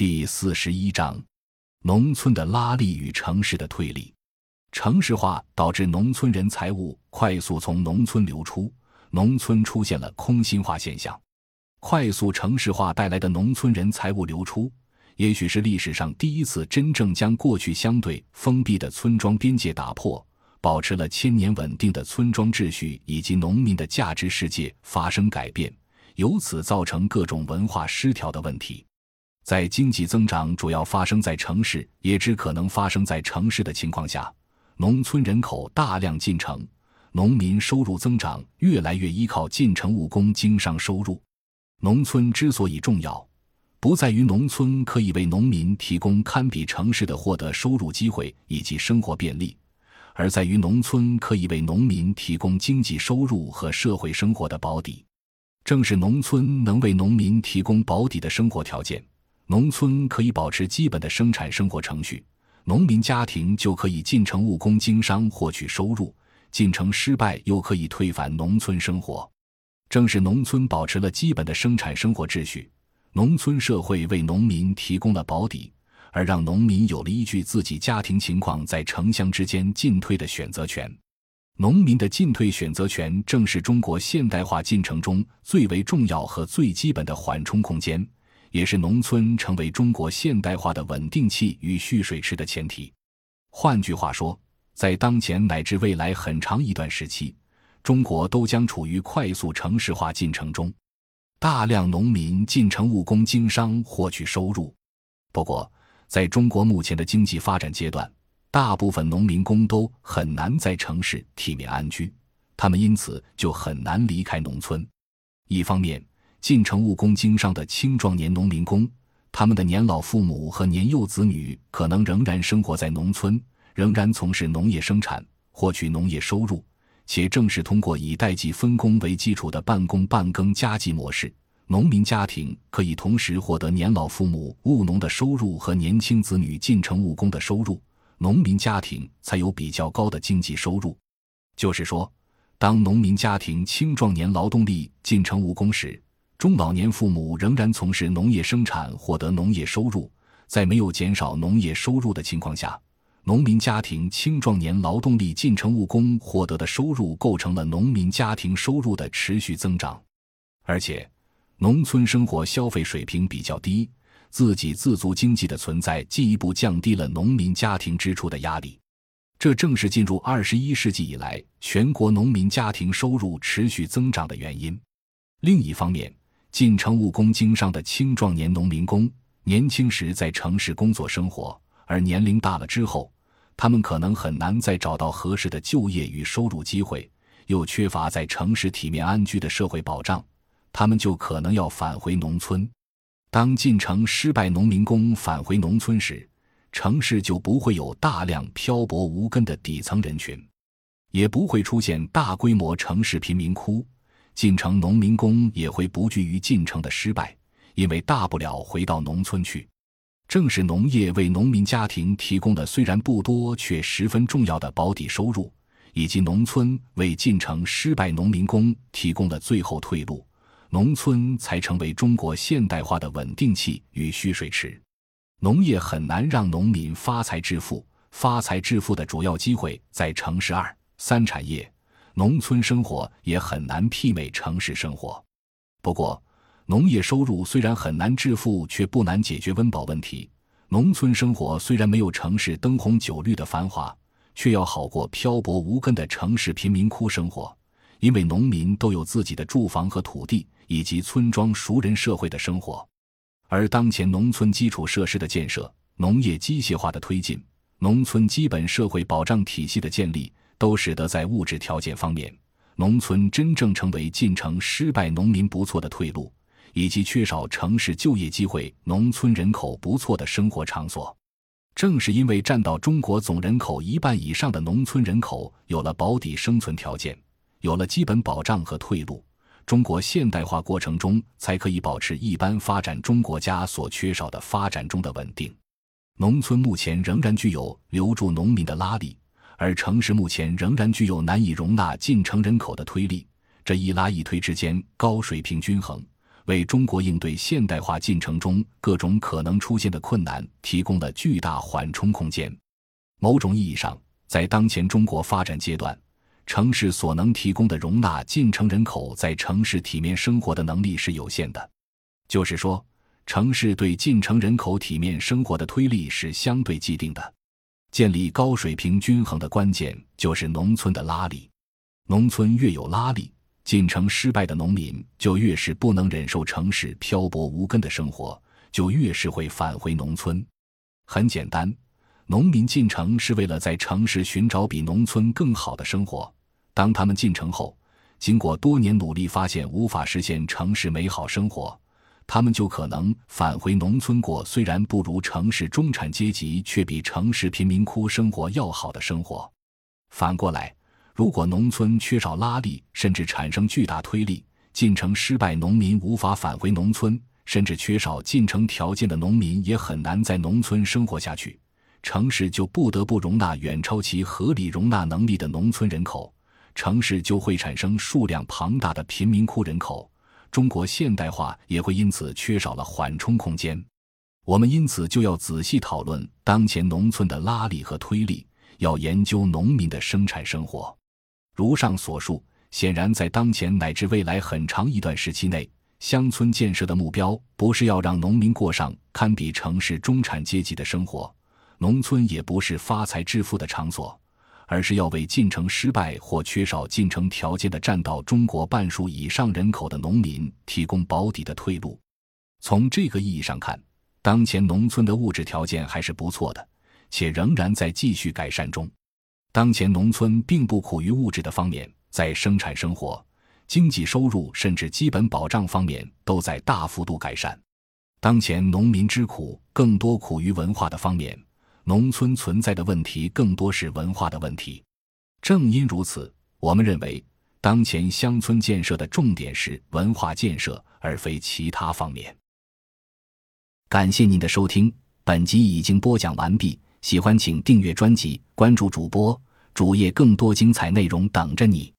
第四十一章：农村的拉力与城市的推力。城市化导致农村人财物快速从农村流出，农村出现了空心化现象。快速城市化带来的农村人财物流出，也许是历史上第一次真正将过去相对封闭的村庄边界打破，保持了千年稳定的村庄秩序以及农民的价值世界发生改变，由此造成各种文化失调的问题。在经济增长主要发生在城市，也只可能发生在城市的情况下，农村人口大量进城，农民收入增长越来越依靠进城务工经商收入。农村之所以重要，不在于农村可以为农民提供堪比城市的获得收入机会以及生活便利，而在于农村可以为农民提供经济收入和社会生活的保底。正是农村能为农民提供保底的生活条件。农村可以保持基本的生产生活程序，农民家庭就可以进城务工经商获取收入，进城失败又可以退返农村生活。正是农村保持了基本的生产生活秩序，农村社会为农民提供了保底，而让农民有了依据自己家庭情况在城乡之间进退的选择权。农民的进退选择权正是中国现代化进程中最为重要和最基本的缓冲空间。也是农村成为中国现代化的稳定器与蓄水池的前提。换句话说，在当前乃至未来很长一段时期，中国都将处于快速城市化进程中，大量农民进城务工经商获取收入。不过，在中国目前的经济发展阶段，大部分农民工都很难在城市体面安居，他们因此就很难离开农村。一方面，进城务工经商的青壮年农民工，他们的年老父母和年幼子女可能仍然生活在农村，仍然从事农业生产，获取农业收入。且正是通过以代际分工为基础的半工半耕家计模式，农民家庭可以同时获得年老父母务农的收入和年轻子女进城务工的收入，农民家庭才有比较高的经济收入。就是说，当农民家庭青壮年劳动力进城务工时，中老年父母仍然从事农业生产，获得农业收入，在没有减少农业收入的情况下，农民家庭青壮年劳动力进城务工获得的收入构成了农民家庭收入的持续增长。而且，农村生活消费水平比较低，自给自足经济的存在进一步降低了农民家庭支出的压力。这正是进入二十一世纪以来全国农民家庭收入持续增长的原因。另一方面，进城务工经商的青壮年农民工，年轻时在城市工作生活，而年龄大了之后，他们可能很难再找到合适的就业与收入机会，又缺乏在城市体面安居的社会保障，他们就可能要返回农村。当进城失败农民工返回农村时，城市就不会有大量漂泊无根的底层人群，也不会出现大规模城市贫民窟。进城农民工也会不惧于进城的失败，因为大不了回到农村去。正是农业为农民家庭提供的虽然不多却十分重要的保底收入，以及农村为进城失败农民工提供了最后退路，农村才成为中国现代化的稳定器与蓄水池。农业很难让农民发财致富，发财致富的主要机会在城市二三产业。农村生活也很难媲美城市生活。不过，农业收入虽然很难致富，却不难解决温饱问题。农村生活虽然没有城市灯红酒绿的繁华，却要好过漂泊无根的城市贫民窟生活。因为农民都有自己的住房和土地，以及村庄熟人社会的生活。而当前农村基础设施的建设、农业机械化的推进、农村基本社会保障体系的建立。都使得在物质条件方面，农村真正成为进城失败农民不错的退路，以及缺少城市就业机会、农村人口不错的生活场所。正是因为占到中国总人口一半以上的农村人口有了保底生存条件，有了基本保障和退路，中国现代化过程中才可以保持一般发展中国家所缺少的发展中的稳定。农村目前仍然具有留住农民的拉力。而城市目前仍然具有难以容纳进城人口的推力，这一拉一推之间高水平均衡，为中国应对现代化进程中各种可能出现的困难提供了巨大缓冲空间。某种意义上，在当前中国发展阶段，城市所能提供的容纳进城人口在城市体面生活的能力是有限的。就是说，城市对进城人口体面生活的推力是相对既定的。建立高水平均衡的关键就是农村的拉力。农村越有拉力，进城失败的农民就越是不能忍受城市漂泊无根的生活，就越是会返回农村。很简单，农民进城是为了在城市寻找比农村更好的生活。当他们进城后，经过多年努力，发现无法实现城市美好生活。他们就可能返回农村过虽然不如城市中产阶级，却比城市贫民窟生活要好的生活。反过来，如果农村缺少拉力，甚至产生巨大推力，进城失败农民无法返回农村，甚至缺少进城条件的农民也很难在农村生活下去，城市就不得不容纳远超其合理容纳能力的农村人口，城市就会产生数量庞大的贫民窟人口。中国现代化也会因此缺少了缓冲空间，我们因此就要仔细讨论当前农村的拉力和推力，要研究农民的生产生活。如上所述，显然在当前乃至未来很长一段时期内，乡村建设的目标不是要让农民过上堪比城市中产阶级的生活，农村也不是发财致富的场所。而是要为进城失败或缺少进城条件的占到中国半数以上人口的农民提供保底的退路。从这个意义上看，当前农村的物质条件还是不错的，且仍然在继续改善中。当前农村并不苦于物质的方面，在生产生活、经济收入甚至基本保障方面都在大幅度改善。当前农民之苦更多苦于文化的方面。农村存在的问题更多是文化的问题，正因如此，我们认为当前乡村建设的重点是文化建设，而非其他方面。感谢您的收听，本集已经播讲完毕。喜欢请订阅专辑，关注主播主页，更多精彩内容等着你。